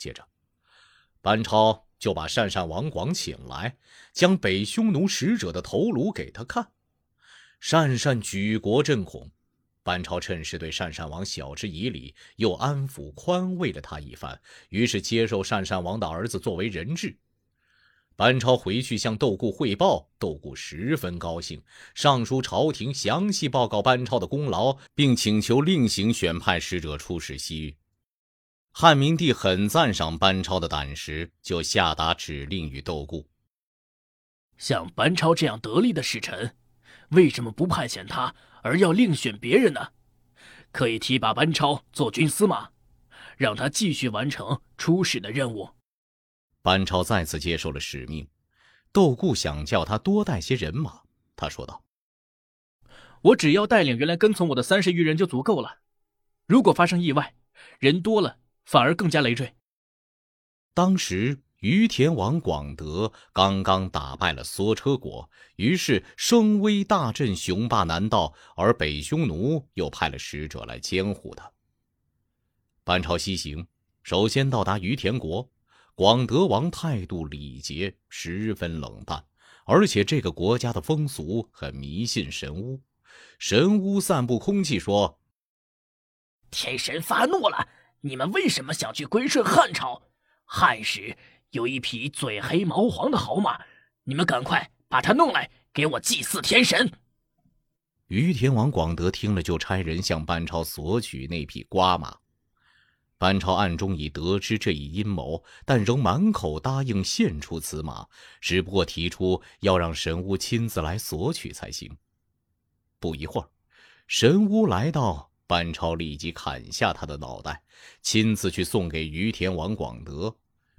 接着，班超就把鄯善王广请来，将北匈奴使者的头颅给他看。鄯善举国震恐，班超趁势对鄯善王晓之以礼，又安抚宽慰了他一番，于是接受鄯善王的儿子作为人质。班超回去向窦固汇报，窦固十分高兴，上书朝廷详细报告班超的功劳，并请求另行选派使者出使西域。汉明帝很赞赏班超的胆识，就下达指令与窦固：像班超这样得力的使臣，为什么不派遣他，而要另选别人呢？可以提拔班超做军司马，让他继续完成出使的任务。班超再次接受了使命，窦固想叫他多带些人马。他说道：“我只要带领原来跟从我的三十余人就足够了。如果发生意外，人多了反而更加累赘。”当时于田王广德刚刚打败了梭车国，于是声威大振，雄霸南道，而北匈奴又派了使者来监护他。班超西行，首先到达于田国。广德王态度礼节十分冷淡，而且这个国家的风俗很迷信神巫。神巫散布空气说：“天神发怒了，你们为什么想去归顺汉朝？汉时有一匹嘴黑毛黄的好马，你们赶快把它弄来给我祭祀天神。”于天王广德听了，就差人向班超索取那匹瓜马。班超暗中已得知这一阴谋，但仍满口答应献出此马，只不过提出要让神巫亲自来索取才行。不一会儿，神巫来到，班超立即砍下他的脑袋，亲自去送给于田王广德，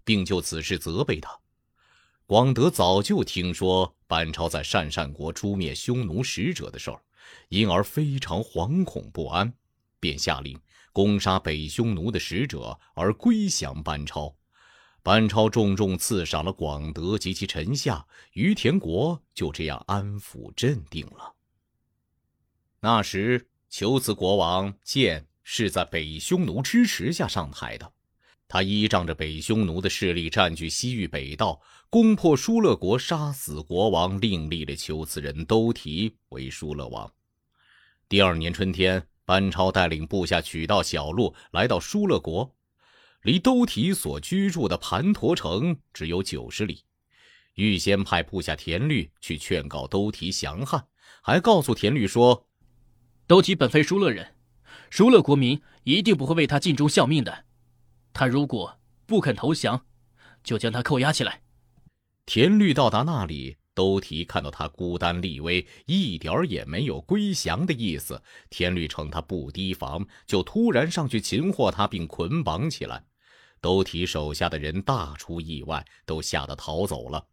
并就此事责备他。广德早就听说班超在鄯善国诛灭匈奴使者的事儿，因而非常惶恐不安，便下令。攻杀北匈奴的使者，而归降班超。班超重重赐赏了广德及其臣下，于田国就这样安抚镇定了。那时，求子国王建是在北匈奴支持下上台的，他依仗着北匈奴的势力，占据西域北道，攻破疏勒国，杀死国王，另立了求子人都提为疏勒王。第二年春天。班超带领部下取道小路来到疏勒国，离都提所居住的盘陀城只有九十里。预先派部下田律去劝告都提降汉，还告诉田律说：“都提本非疏勒人，疏勒国民一定不会为他尽忠效命的。他如果不肯投降，就将他扣押起来。”田律到达那里。都提看到他孤单立威，一点儿也没有归降的意思。田律称他不提防，就突然上去擒获他，并捆绑起来。都提手下的人大出意外，都吓得逃走了。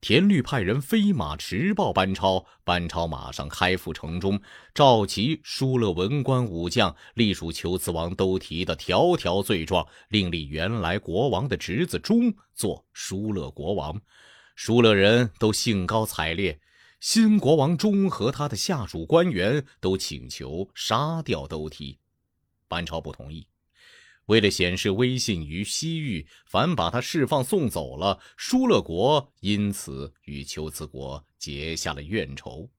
田律派人飞马驰报班超，班超马上开赴城中，召集疏勒文官武将，隶属求辞王都提的条条罪状，另立原来国王的侄子忠做疏勒国王。疏勒人都兴高采烈，新国王中和他的下属官员都请求杀掉都提，班超不同意。为了显示威信于西域，反把他释放送走了。疏勒国因此与求辞国结下了怨仇。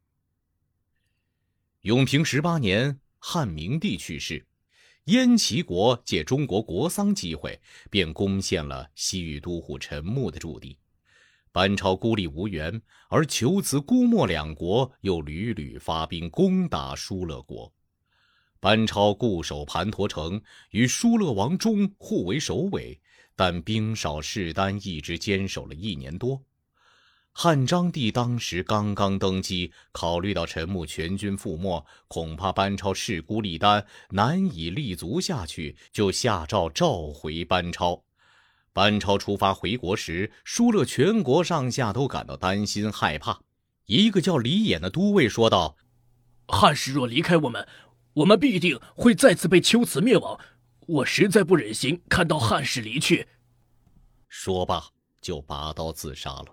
永平十八年，汉明帝去世，燕齐国借中国国丧机会，便攻陷了西域都护陈穆的驻地。班超孤立无援，而求辞、姑墨两国又屡屡发兵攻打疏勒国。班超固守盘陀城，与疏勒王忠互为首尾，但兵少势单，一直坚守了一年多。汉章帝当时刚刚登基，考虑到陈穆全军覆没，恐怕班超势孤力单，难以立足下去，就下诏召回班超。班超出发回国时，疏勒全国上下都感到担心害怕。一个叫李衍的都尉说道：“汉室若离开我们，我们必定会再次被秋辞灭亡。我实在不忍心看到汉室离去。”说罢就拔刀自杀了。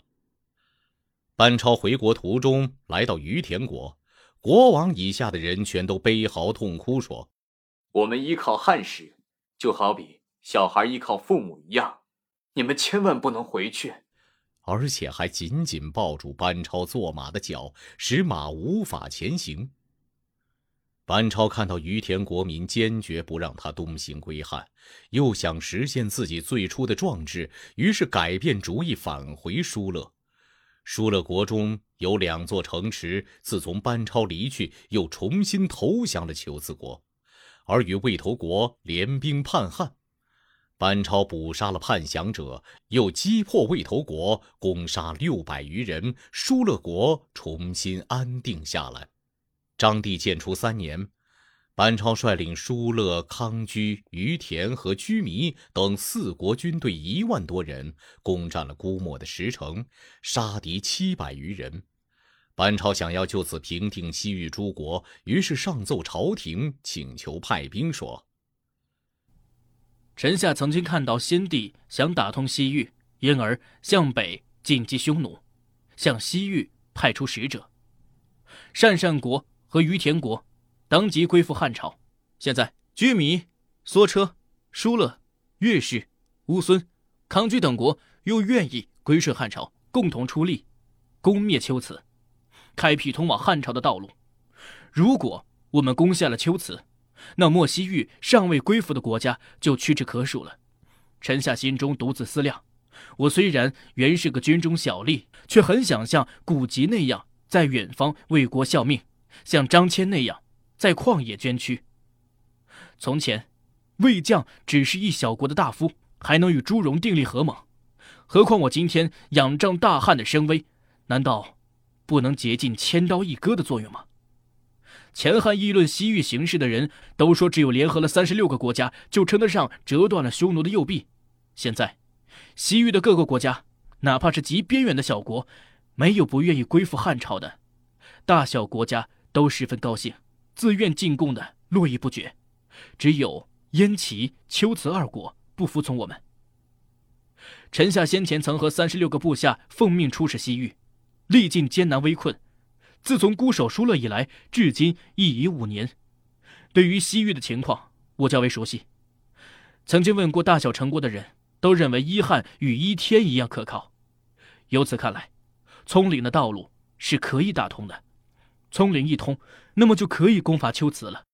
班超回国途中来到于田国，国王以下的人全都悲嚎痛哭，说：“我们依靠汉室，就好比……”小孩依靠父母一样，你们千万不能回去。而且还紧紧抱住班超坐马的脚，使马无法前行。班超看到于田国民坚决不让他东行归汉，又想实现自己最初的壮志，于是改变主意，返回疏勒。疏勒国中有两座城池，自从班超离去，又重新投降了求子国，而与魏头国联兵叛汉。班超捕杀了叛降者，又击破魏头国，攻杀六百余人，疏勒国重新安定下来。章帝建初三年，班超率领疏勒、康居、于田和居弥等四国军队一万多人，攻占了姑墨的石城，杀敌七百余人。班超想要就此平定西域诸国，于是上奏朝廷，请求派兵说。臣下曾经看到先帝想打通西域，因而向北进击匈奴，向西域派出使者。鄯善国和于田国当即归附汉朝。现在居弥、梭车、疏勒、越氏、乌孙、康居等国又愿意归顺汉朝，共同出力攻灭龟兹，开辟通往汉朝的道路。如果我们攻下了龟兹，那莫西域尚未归附的国家就屈指可数了。臣下心中独自思量：我虽然原是个军中小吏，却很想像古籍那样，在远方为国效命；像张骞那样，在旷野捐躯。从前，魏将只是一小国的大夫，还能与朱荣订立合盟，何况我今天仰仗大汉的声威，难道不能竭尽千刀一割的作用吗？前汉议论西域形势的人都说，只有联合了三十六个国家，就称得上折断了匈奴的右臂。现在，西域的各个国家，哪怕是极边远的小国，没有不愿意归附汉朝的，大小国家都十分高兴，自愿进贡的络绎不绝。只有燕、齐、龟兹二国不服从我们。臣下先前曾和三十六个部下奉命出使西域，历尽艰难危困。自从孤守疏勒以来，至今已已五年。对于西域的情况，我较为熟悉。曾经问过大小城国的人，都认为伊汉与伊天一样可靠。由此看来，葱岭的道路是可以打通的。聪灵一通，那么就可以攻伐秋瓷了。